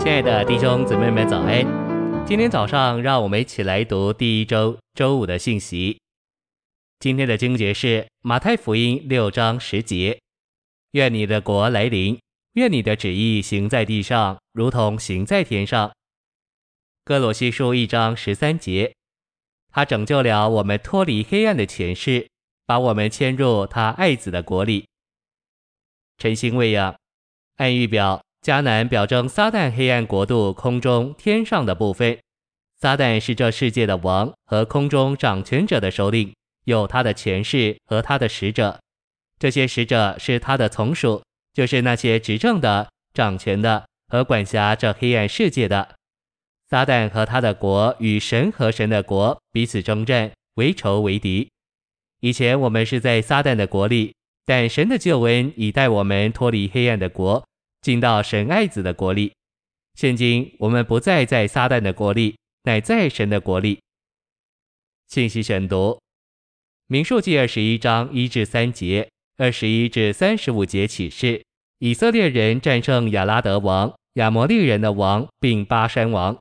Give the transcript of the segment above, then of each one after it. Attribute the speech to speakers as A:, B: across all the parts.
A: 亲爱的弟兄姊妹们，早安！今天早上，让我们一起来读第一周周五的信息。今天的经节是马太福音六章十节：“愿你的国来临，愿你的旨意行在地上，如同行在天上。”歌罗西书一章十三节：“他拯救了我们脱离黑暗的权势，把我们迁入他爱子的国里。”晨星喂养，暗喻表。迦南表征撒旦黑暗国度空中天上的部分，撒旦是这世界的王和空中掌权者的首领，有他的权势和他的使者，这些使者是他的从属，就是那些执政的、掌权的和管辖这黑暗世界的。撒旦和他的国与神和神的国彼此争战，为仇为敌。以前我们是在撒旦的国里，但神的救恩已带我们脱离黑暗的国。进到神爱子的国里，现今我们不再在撒旦的国里，乃在神的国里。信息选读：民数记二十一章一至三节，二十一至三十五节启示，以色列人战胜亚拉得王、亚摩利人的王，并巴珊王。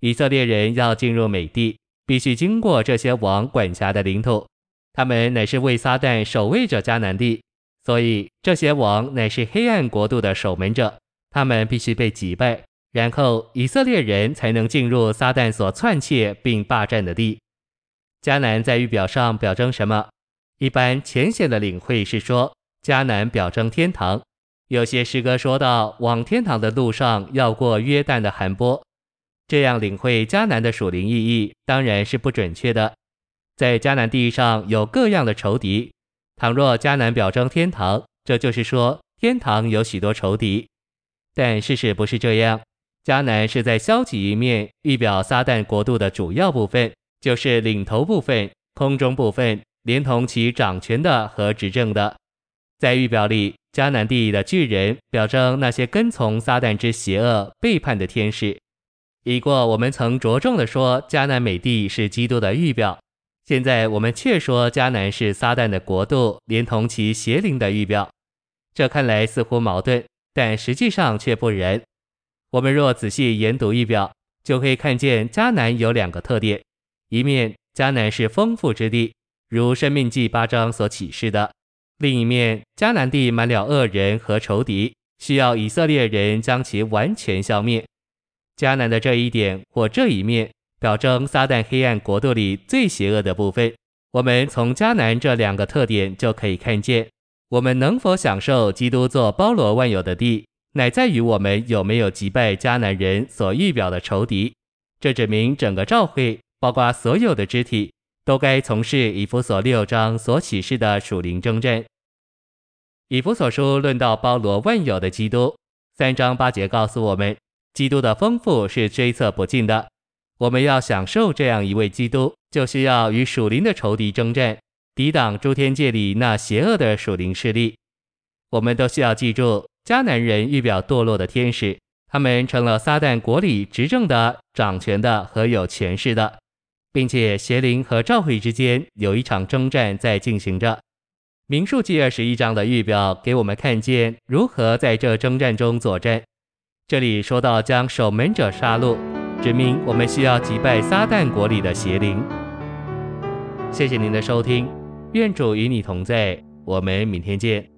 A: 以色列人要进入美地，必须经过这些王管辖的领土，他们乃是为撒旦守卫着迦南地。所以这些王乃是黑暗国度的守门者，他们必须被击败，然后以色列人才能进入撒旦所篡窃并霸占的地。迦南在预表上表征什么？一般浅显的领会是说，迦南表征天堂。有些诗歌说到往天堂的路上要过约旦的寒波，这样领会迦南的属灵意义当然是不准确的。在迦南地上有各样的仇敌。倘若迦南表征天堂，这就是说天堂有许多仇敌。但事实不是这样，迦南是在消极一面预表撒旦国度的主要部分，就是领头部分、空中部分，连同其掌权的和执政的。在预表里，迦南地的巨人表征那些跟从撒旦之邪恶背叛的天使。已过我们曾着重的说，迦南美地是基督的预表。现在我们却说迦南是撒旦的国度，连同其邪灵的预表。这看来似乎矛盾，但实际上却不然。我们若仔细研读预表，就可以看见迦南有两个特点：一面迦南是丰富之地，如生命记八章所启示的；另一面迦南地满了恶人和仇敌，需要以色列人将其完全消灭。迦南的这一点或这一面。表征撒旦黑暗国度里最邪恶的部分。我们从迦南这两个特点就可以看见，我们能否享受基督做包罗万有的地，乃在于我们有没有击败迦南人所预表的仇敌。这指明整个教会，包括所有的肢体，都该从事以弗所六章所启示的属灵征战。以弗所书论到包罗万有的基督，三章八节告诉我们，基督的丰富是追测不尽的。我们要享受这样一位基督，就需要与属灵的仇敌征战，抵挡诸天界里那邪恶的属灵势力。我们都需要记住，迦南人预表堕落的天使，他们成了撒旦国里执政的、掌权的和有权势的，并且邪灵和教会之间有一场征战在进行着。民数记二十一章的预表给我们看见如何在这征战中作战。这里说到将守门者杀戮。指明我们需要击败撒旦国里的邪灵。谢谢您的收听，愿主与你同在，我们明天见。